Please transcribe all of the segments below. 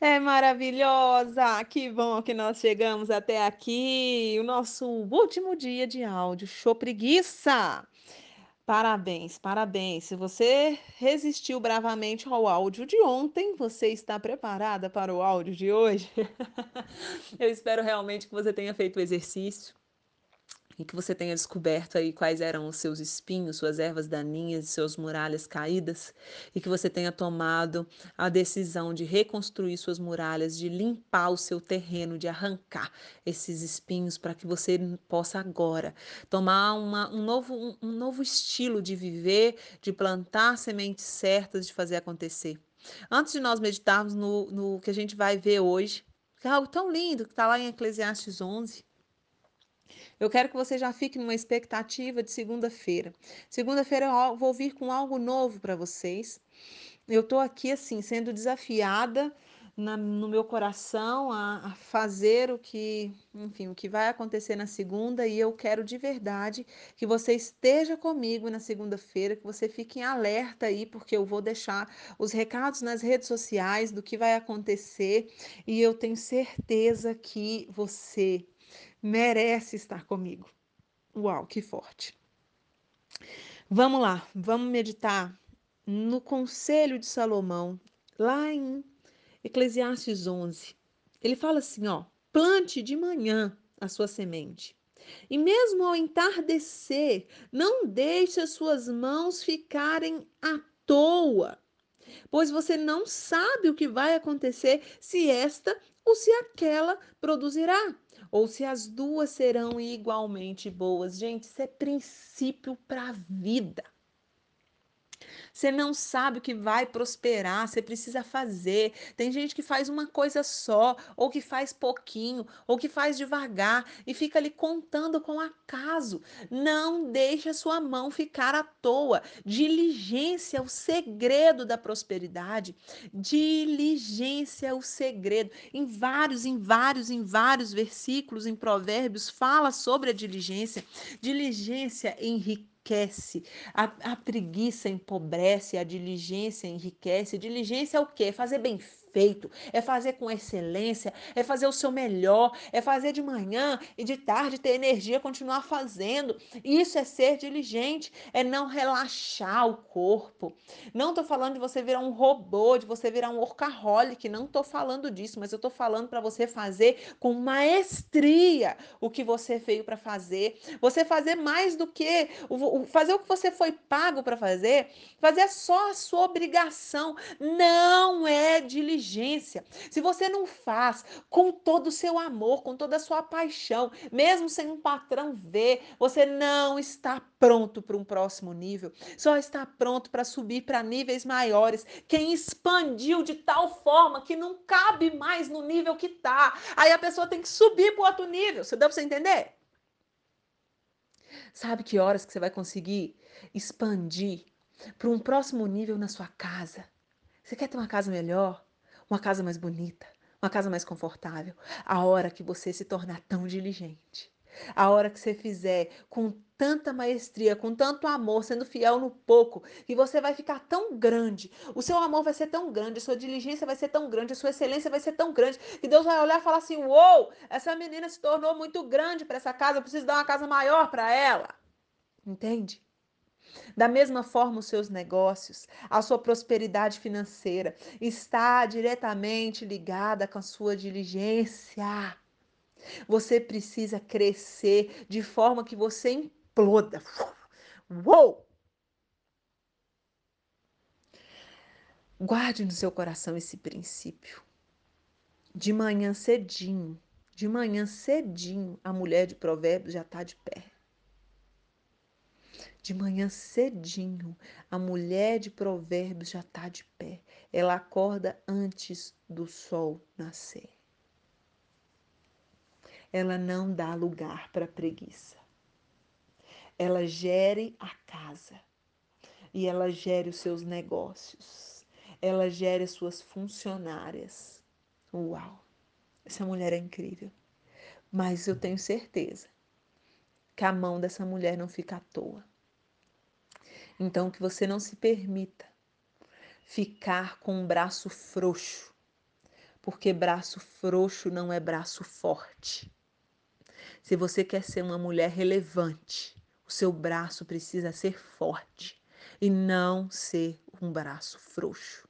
É maravilhosa! Que bom que nós chegamos até aqui, o nosso último dia de áudio. Show preguiça! Parabéns, parabéns. Se você resistiu bravamente ao áudio de ontem, você está preparada para o áudio de hoje? Eu espero realmente que você tenha feito o exercício e que você tenha descoberto aí quais eram os seus espinhos, suas ervas daninhas, seus muralhas caídas, e que você tenha tomado a decisão de reconstruir suas muralhas, de limpar o seu terreno, de arrancar esses espinhos para que você possa agora tomar uma, um, novo, um, um novo estilo de viver, de plantar sementes certas, de fazer acontecer. Antes de nós meditarmos no, no que a gente vai ver hoje, que é algo tão lindo que está lá em Eclesiastes 11, eu quero que você já fique numa expectativa de segunda-feira. Segunda-feira eu vou vir com algo novo para vocês. Eu estou aqui, assim, sendo desafiada na, no meu coração a, a, fazer o que, enfim, o que vai acontecer na segunda e eu quero de verdade que você esteja comigo na segunda-feira, que você fique em alerta aí, porque eu vou deixar os recados nas redes sociais do que vai acontecer e eu tenho certeza que você merece estar comigo. Uau, que forte. Vamos lá, vamos meditar no conselho de Salomão, lá em Eclesiastes 11. Ele fala assim, ó: plante de manhã a sua semente. E mesmo ao entardecer, não deixe as suas mãos ficarem à toa, pois você não sabe o que vai acontecer se esta ou se aquela produzirá ou se as duas serão igualmente boas. Gente, isso é princípio para a vida. Você não sabe o que vai prosperar, você precisa fazer. Tem gente que faz uma coisa só, ou que faz pouquinho, ou que faz devagar e fica ali contando com acaso. Não deixe a sua mão ficar à toa. Diligência é o segredo da prosperidade. Diligência é o segredo. Em vários, em vários, em vários versículos, em Provérbios, fala sobre a diligência. Diligência enriquece enriquece, a, a preguiça empobrece, a diligência enriquece. Diligência é o quê? Fazer bem feito, é fazer com excelência, é fazer o seu melhor, é fazer de manhã e de tarde ter energia, continuar fazendo. Isso é ser diligente, é não relaxar o corpo. Não estou falando de você virar um robô, de você virar um workaholic, não estou falando disso, mas eu estou falando para você fazer com maestria o que você veio para fazer. Você fazer mais do que fazer o que você foi pago para fazer, fazer só a sua obrigação. Não é diligente diligência, se você não faz com todo o seu amor, com toda a sua paixão, mesmo sem um patrão ver, você não está pronto para um próximo nível, só está pronto para subir para níveis maiores. Quem expandiu de tal forma que não cabe mais no nível que está, aí a pessoa tem que subir para outro nível. Você deu para você entender? Sabe que horas que você vai conseguir expandir para um próximo nível na sua casa? Você quer ter uma casa melhor? Uma casa mais bonita, uma casa mais confortável. A hora que você se tornar tão diligente. A hora que você fizer com tanta maestria, com tanto amor, sendo fiel no pouco, que você vai ficar tão grande. O seu amor vai ser tão grande, a sua diligência vai ser tão grande, a sua excelência vai ser tão grande, que Deus vai olhar e falar assim: "Uou, essa menina se tornou muito grande para essa casa, eu preciso dar uma casa maior para ela". Entende? Da mesma forma, os seus negócios, a sua prosperidade financeira está diretamente ligada com a sua diligência. Você precisa crescer de forma que você imploda. Uou! Guarde no seu coração esse princípio. De manhã cedinho, de manhã cedinho, a mulher de Provérbios já está de pé. De manhã cedinho, a mulher de Provérbios já está de pé. Ela acorda antes do sol nascer. Ela não dá lugar para preguiça. Ela gere a casa e ela gere os seus negócios. Ela gere as suas funcionárias. Uau! Essa mulher é incrível. Mas eu tenho certeza que a mão dessa mulher não fica à toa. Então, que você não se permita ficar com um braço frouxo, Porque braço frouxo não é braço forte. Se você quer ser uma mulher relevante, o seu braço precisa ser forte e não ser um braço frouxo.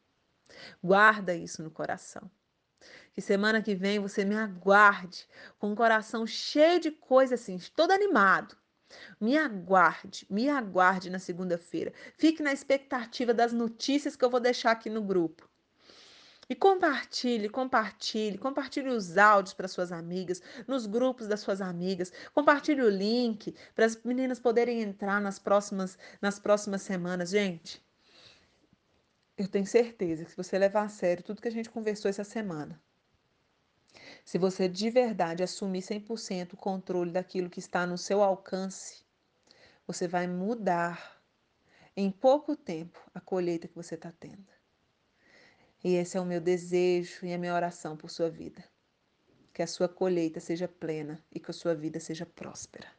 Guarda isso no coração. Que semana que vem você me aguarde com o coração cheio de coisa assim, todo animado. Me aguarde, me aguarde na segunda-feira. Fique na expectativa das notícias que eu vou deixar aqui no grupo. E compartilhe, compartilhe, compartilhe os áudios para suas amigas, nos grupos das suas amigas. Compartilhe o link para as meninas poderem entrar nas próximas, nas próximas semanas. Gente, eu tenho certeza que se você levar a sério tudo que a gente conversou essa semana, se você de verdade assumir 100% o controle daquilo que está no seu alcance, você vai mudar em pouco tempo a colheita que você está tendo. E esse é o meu desejo e a minha oração por sua vida. Que a sua colheita seja plena e que a sua vida seja próspera.